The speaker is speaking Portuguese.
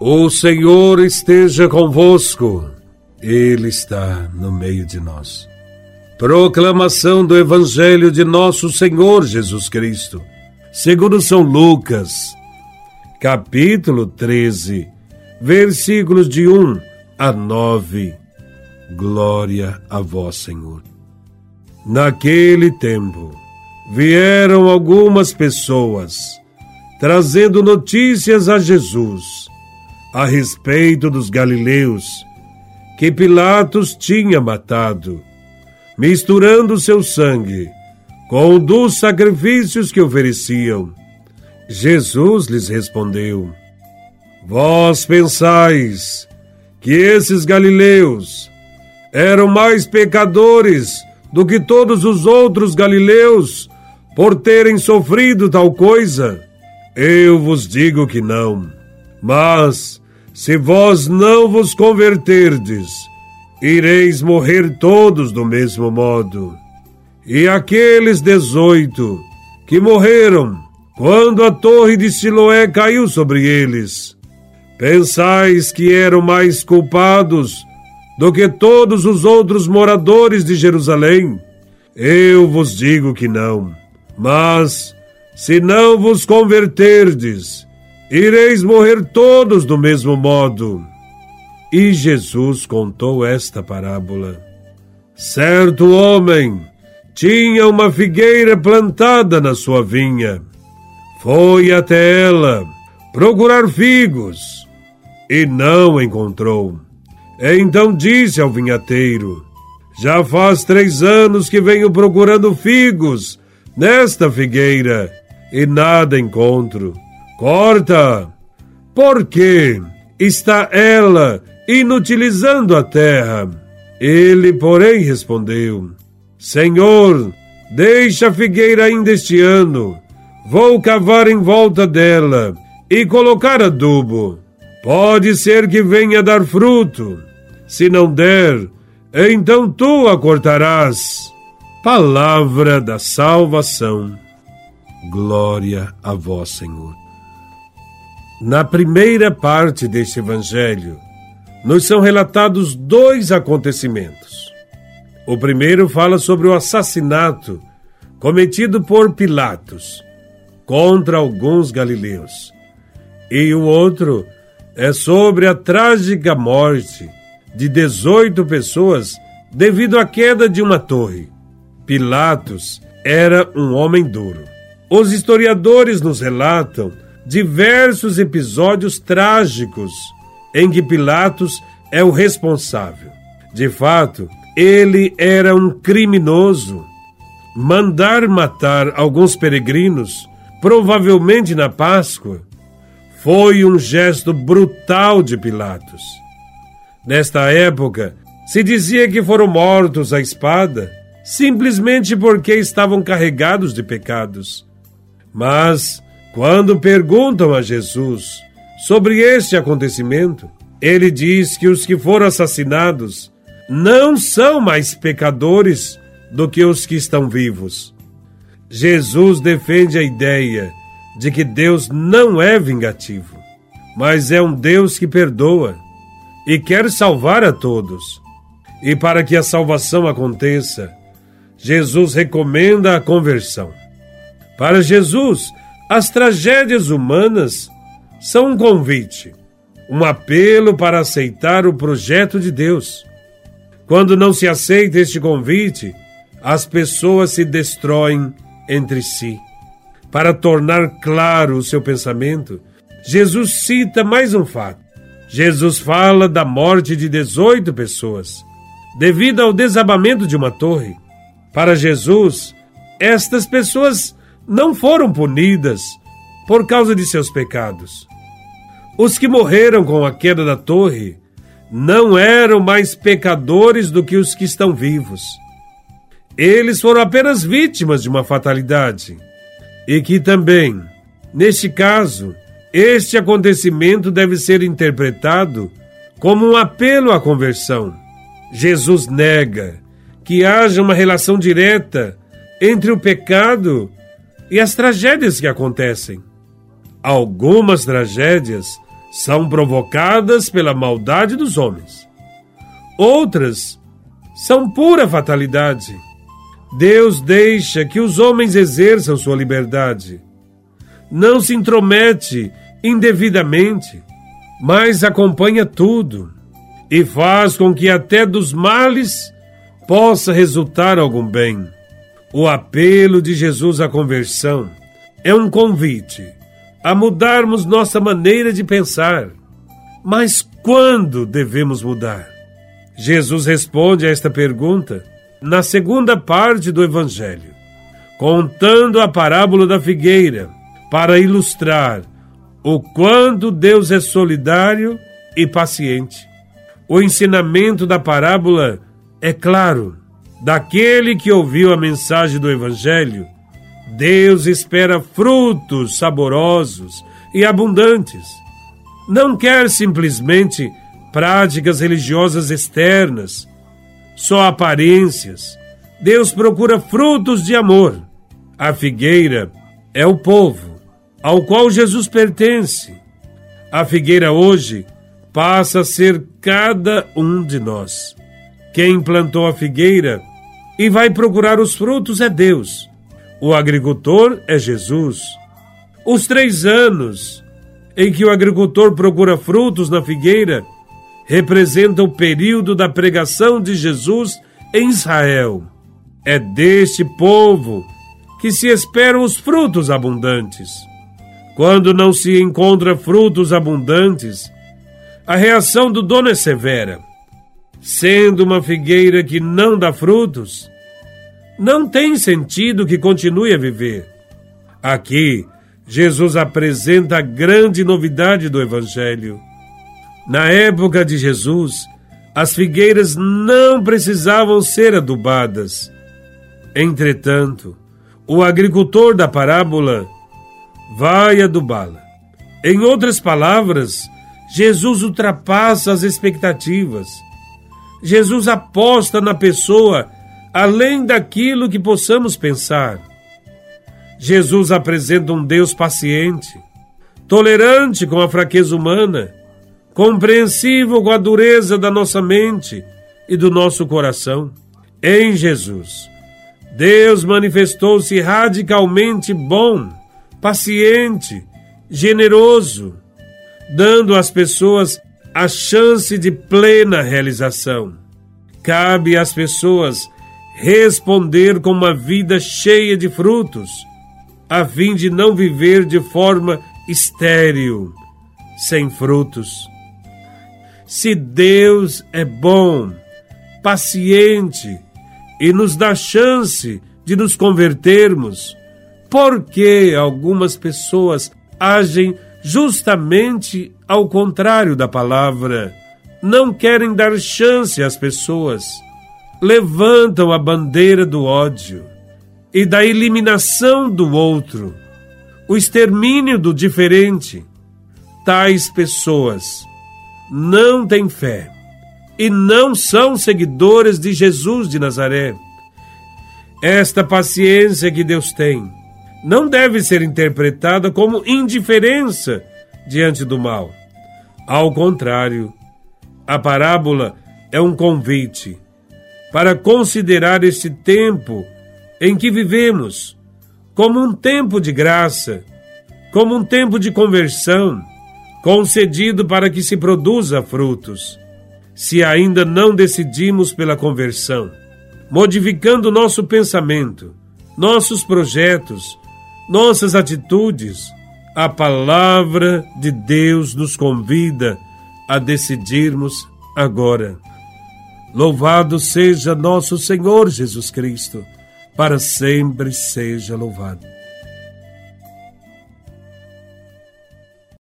O Senhor esteja convosco, Ele está no meio de nós. Proclamação do Evangelho de Nosso Senhor Jesus Cristo, segundo São Lucas, capítulo 13, versículos de 1 a 9. Glória a Vós, Senhor. Naquele tempo, vieram algumas pessoas trazendo notícias a Jesus a respeito dos galileus que Pilatos tinha matado, misturando seu sangue com o dos sacrifícios que ofereciam. Jesus lhes respondeu: Vós pensais que esses galileus eram mais pecadores do que todos os outros galileus por terem sofrido tal coisa? Eu vos digo que não. Mas se vós não vos converterdes, ireis morrer todos do mesmo modo. E aqueles dezoito que morreram quando a torre de Siloé caiu sobre eles, pensais que eram mais culpados do que todos os outros moradores de Jerusalém? Eu vos digo que não. Mas, se não vos converterdes, ireis morrer todos do mesmo modo. E Jesus contou esta parábola. Certo homem tinha uma figueira plantada na sua vinha. Foi até ela procurar figos e não encontrou. Então disse ao vinhateiro: Já faz três anos que venho procurando figos nesta figueira e nada encontro. Corta! Porque está ela inutilizando a terra? Ele, porém, respondeu: Senhor, deixa a figueira ainda este ano. Vou cavar em volta dela e colocar adubo. Pode ser que venha dar fruto. Se não der, então tu a cortarás. Palavra da salvação. Glória a vós, Senhor. Na primeira parte deste evangelho, nos são relatados dois acontecimentos. O primeiro fala sobre o assassinato cometido por Pilatos contra alguns galileus. E o outro é sobre a trágica morte de 18 pessoas devido à queda de uma torre. Pilatos era um homem duro. Os historiadores nos relatam diversos episódios trágicos em que Pilatos é o responsável. De fato, ele era um criminoso. Mandar matar alguns peregrinos, provavelmente na Páscoa, foi um gesto brutal de Pilatos. Nesta época, se dizia que foram mortos à espada simplesmente porque estavam carregados de pecados. Mas quando perguntam a Jesus sobre este acontecimento, ele diz que os que foram assassinados não são mais pecadores do que os que estão vivos. Jesus defende a ideia de que Deus não é vingativo, mas é um Deus que perdoa e quer salvar a todos. E para que a salvação aconteça, Jesus recomenda a conversão. Para Jesus, as tragédias humanas são um convite, um apelo para aceitar o projeto de Deus. Quando não se aceita este convite, as pessoas se destroem entre si. Para tornar claro o seu pensamento, Jesus cita mais um fato. Jesus fala da morte de 18 pessoas, devido ao desabamento de uma torre. Para Jesus, estas pessoas não foram punidas por causa de seus pecados. Os que morreram com a queda da torre não eram mais pecadores do que os que estão vivos. Eles foram apenas vítimas de uma fatalidade. E que também, neste caso, este acontecimento deve ser interpretado como um apelo à conversão. Jesus nega que haja uma relação direta entre o pecado e as tragédias que acontecem. Algumas tragédias são provocadas pela maldade dos homens. Outras são pura fatalidade. Deus deixa que os homens exerçam sua liberdade. Não se intromete indevidamente, mas acompanha tudo e faz com que até dos males possa resultar algum bem. O apelo de Jesus à conversão é um convite a mudarmos nossa maneira de pensar. Mas quando devemos mudar? Jesus responde a esta pergunta na segunda parte do Evangelho, contando a parábola da figueira, para ilustrar o quanto Deus é solidário e paciente. O ensinamento da parábola é claro. Daquele que ouviu a mensagem do Evangelho, Deus espera frutos saborosos e abundantes. Não quer simplesmente práticas religiosas externas, só aparências. Deus procura frutos de amor. A figueira é o povo ao qual Jesus pertence. A figueira hoje passa a ser cada um de nós. Quem plantou a figueira e vai procurar os frutos é Deus. O agricultor é Jesus. Os três anos em que o agricultor procura frutos na figueira representa o período da pregação de Jesus em Israel. É deste povo que se esperam os frutos abundantes. Quando não se encontra frutos abundantes, a reação do dono é severa. Sendo uma figueira que não dá frutos, não tem sentido que continue a viver. Aqui, Jesus apresenta a grande novidade do Evangelho. Na época de Jesus, as figueiras não precisavam ser adubadas. Entretanto, o agricultor da parábola vai adubá-la. Em outras palavras, Jesus ultrapassa as expectativas. Jesus aposta na pessoa além daquilo que possamos pensar. Jesus apresenta um Deus paciente, tolerante com a fraqueza humana compreensivo com a dureza da nossa mente e do nosso coração. Em Jesus, Deus manifestou-se radicalmente bom, paciente, generoso, dando às pessoas a chance de plena realização. Cabe às pessoas responder com uma vida cheia de frutos, a fim de não viver de forma estéril, sem frutos. Se Deus é bom, paciente e nos dá chance de nos convertermos, por que algumas pessoas agem justamente ao contrário da palavra? Não querem dar chance às pessoas, levantam a bandeira do ódio e da eliminação do outro, o extermínio do diferente. Tais pessoas não têm fé e não são seguidores de Jesus de Nazaré. Esta paciência que Deus tem não deve ser interpretada como indiferença diante do mal. Ao contrário, a parábola é um convite para considerar este tempo em que vivemos como um tempo de graça, como um tempo de conversão concedido para que se produza frutos. Se ainda não decidimos pela conversão, modificando nosso pensamento, nossos projetos, nossas atitudes, a palavra de Deus nos convida a decidirmos agora. Louvado seja nosso Senhor Jesus Cristo, para sempre seja louvado.